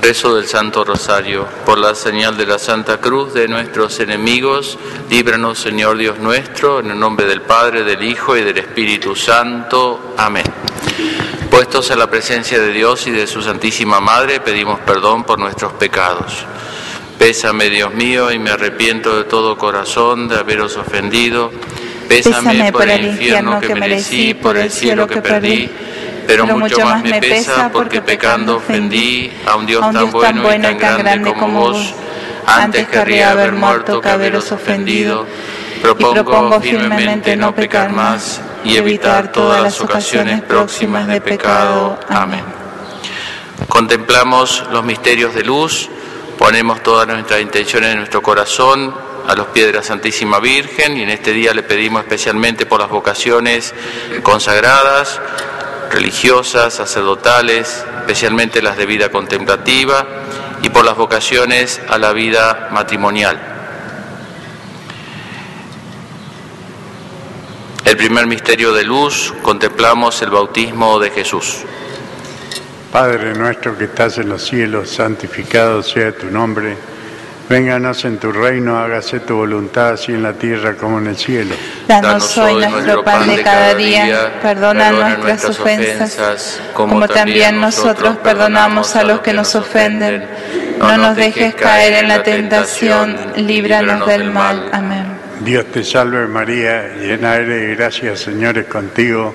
Rezo del Santo Rosario, por la señal de la Santa Cruz de nuestros enemigos, líbranos Señor Dios nuestro, en el nombre del Padre, del Hijo y del Espíritu Santo. Amén. Puestos en la presencia de Dios y de su Santísima Madre, pedimos perdón por nuestros pecados. Pésame, Dios mío, y me arrepiento de todo corazón de haberos ofendido. Pésame, por el infierno que merecí, por el cielo que perdí pero, mucho más me pesa porque pecando ofendí a un Dios, tan, bueno y tan grande como vos. Antes querría haber muerto que haberos ofendido. Propongo firmemente no pecar más y evitar todas las ocasiones próximas de pecado. Amén. Contemplamos los misterios de luz, ponemos todas nuestras intenciones en nuestro corazón a los pies de la Santísima Virgen y en este día le pedimos especialmente por las vocaciones consagradas, religiosas, sacerdotales, especialmente las de vida contemplativa, y por las vocaciones a la vida matrimonial. El primer misterio de luz, contemplamos el bautismo de Jesús. Padre nuestro que estás en los cielos, santificado sea tu nombre Vénganos en tu reino, hágase tu voluntad, así en la tierra como en el cielo. Danos hoy nuestro pan de cada día, perdona nuestras ofensas, como también nosotros perdonamos a los que nos ofenden. No nos dejes caer en la tentación, líbranos del mal. Amén. Dios te salve María, llena eres de gracia, Señor es contigo.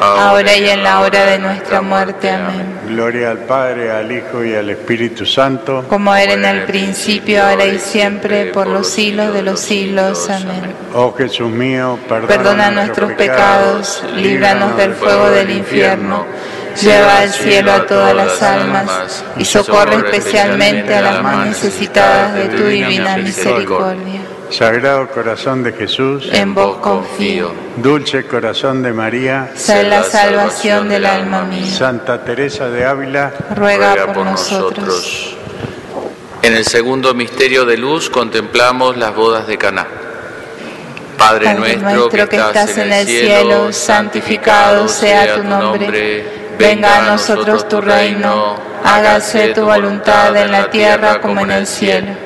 ahora y en la hora de nuestra muerte. Amén. Gloria al Padre, al Hijo y al Espíritu Santo. Como era en el principio, ahora y siempre, por los siglos de los siglos. Amén. Oh Jesús mío, perdona, perdona nuestros pecados, líbranos del fuego del infierno lleva al cielo a todas las almas y socorre especialmente a las más necesitadas de tu divina misericordia. Sagrado Corazón de Jesús, en vos confío. Dulce Corazón de María, sé la salvación del alma mía. Santa Teresa de Ávila, ruega por nosotros. En el segundo misterio de luz contemplamos las bodas de Caná. Padre, nuestro, que, estás en el cielo, santificado sea tu nombre. Venga a nosotros tu reino. Hágase tu voluntad en la tierra como en el cielo.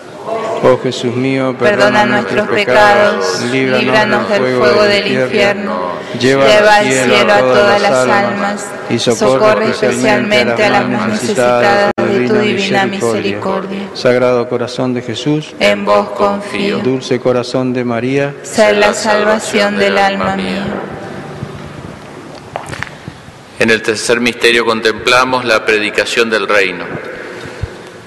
Oh Jesús mío, perdona, nuestros pecados, líbranos, del fuego, del infierno, lleva al cielo, a todas las almas y socorre, especialmente a las más necesitadas de tu divina misericordia. Sagrado corazón de Jesús, en vos confío. Dulce corazón de María, sé la salvación del alma mía. En el tercer misterio contemplamos la predicación del reino.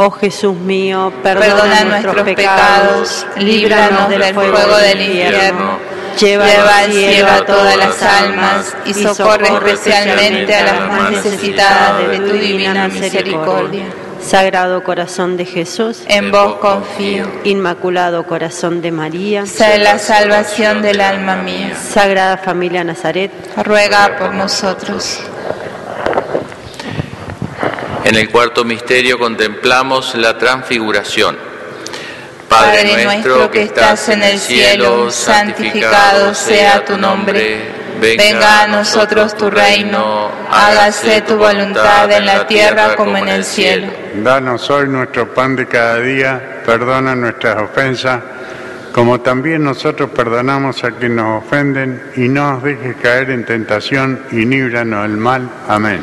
Oh Jesús mío, perdona, nuestros pecados, líbranos del fuego del infierno, lleva, al cielo a todas las almas y socorre especialmente a las más necesitadas de tu divina misericordia. Sagrado Corazón de Jesús, en vos confío. Inmaculado Corazón de María, sé la salvación del alma mía. Sagrada Familia Nazaret, ruega por nosotros. En el cuarto misterio contemplamos la transfiguración. Padre nuestro que estás en el cielo, santificado sea tu nombre. Venga a nosotros tu reino, hágase tu voluntad en la tierra como en el cielo. Danos hoy nuestro pan de cada día, perdona nuestras ofensas, como también nosotros perdonamos a quienes nos ofenden, y no nos dejes caer en tentación y líbranos del mal. Amén.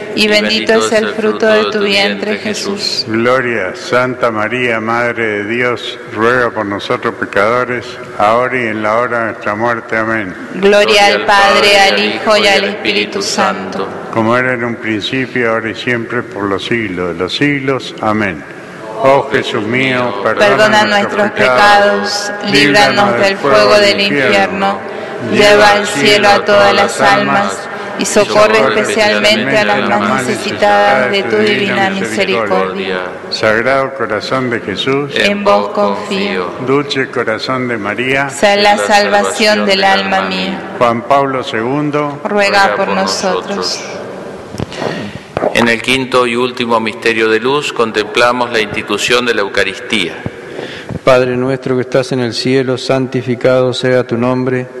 y bendito es el fruto de tu vientre Jesús. Gloria, Santa María, Madre de Dios, ruega por nosotros pecadores, ahora y en la hora de nuestra muerte. Amén. Gloria al Padre, al Hijo y al Espíritu Santo. Como era en un principio, ahora y siempre, por los siglos de los siglos. Amén. Oh Jesús mío, perdona, nuestros pecados, líbranos del fuego del infierno, lleva al cielo a todas las almas y socorre especialmente a las más necesitadas de tu divina misericordia. Sagrado corazón de Jesús, en vos confío. Dulce corazón de María, sea la salvación del alma mía. Juan Pablo II, ruega por nosotros. En el quinto y último misterio de luz contemplamos la institución de la Eucaristía. Padre nuestro que estás en el cielo, santificado sea tu nombre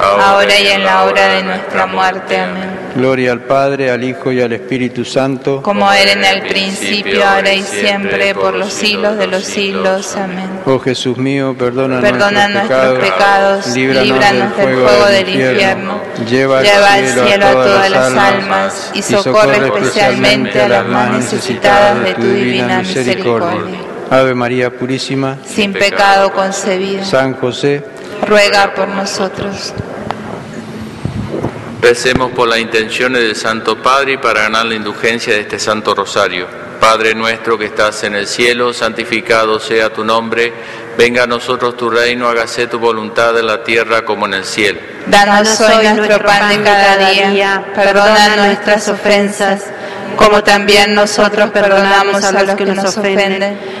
ahora y en la hora de nuestra muerte. Amén. Gloria al Padre, al Hijo y al Espíritu Santo, como era en el principio, ahora y siempre, por los siglos de los siglos. Amén. Oh Jesús mío, perdona, perdona nuestros, pecados, líbranos, del, fuego del infierno, lleva, al cielo, a todas las almas y socorre especialmente a las más necesitadas de tu divina misericordia. Ave María Purísima, sin pecado concebida. San José, ruega por nosotros. Recemos por las intenciones del Santo Padre y para ganar la indulgencia de este Santo Rosario. Padre nuestro que estás en el cielo, santificado sea tu nombre, venga a nosotros tu reino, hágase tu voluntad en la tierra como en el cielo. Danos hoy nuestro pan de cada día, perdona nuestras ofensas, como también nosotros perdonamos a los que nos ofenden.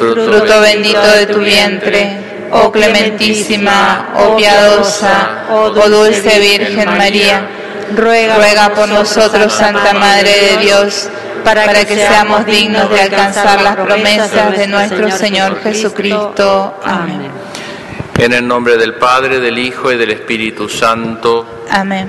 fruto bendito de tu vientre, oh clementísima, oh piadosa, oh dulce Virgen María, ruega, por nosotros, Santa Madre de Dios, para que seamos dignos de alcanzar las promesas de nuestro Señor Jesucristo. Amén. En el nombre del Padre, del Hijo y del Espíritu Santo. Amén.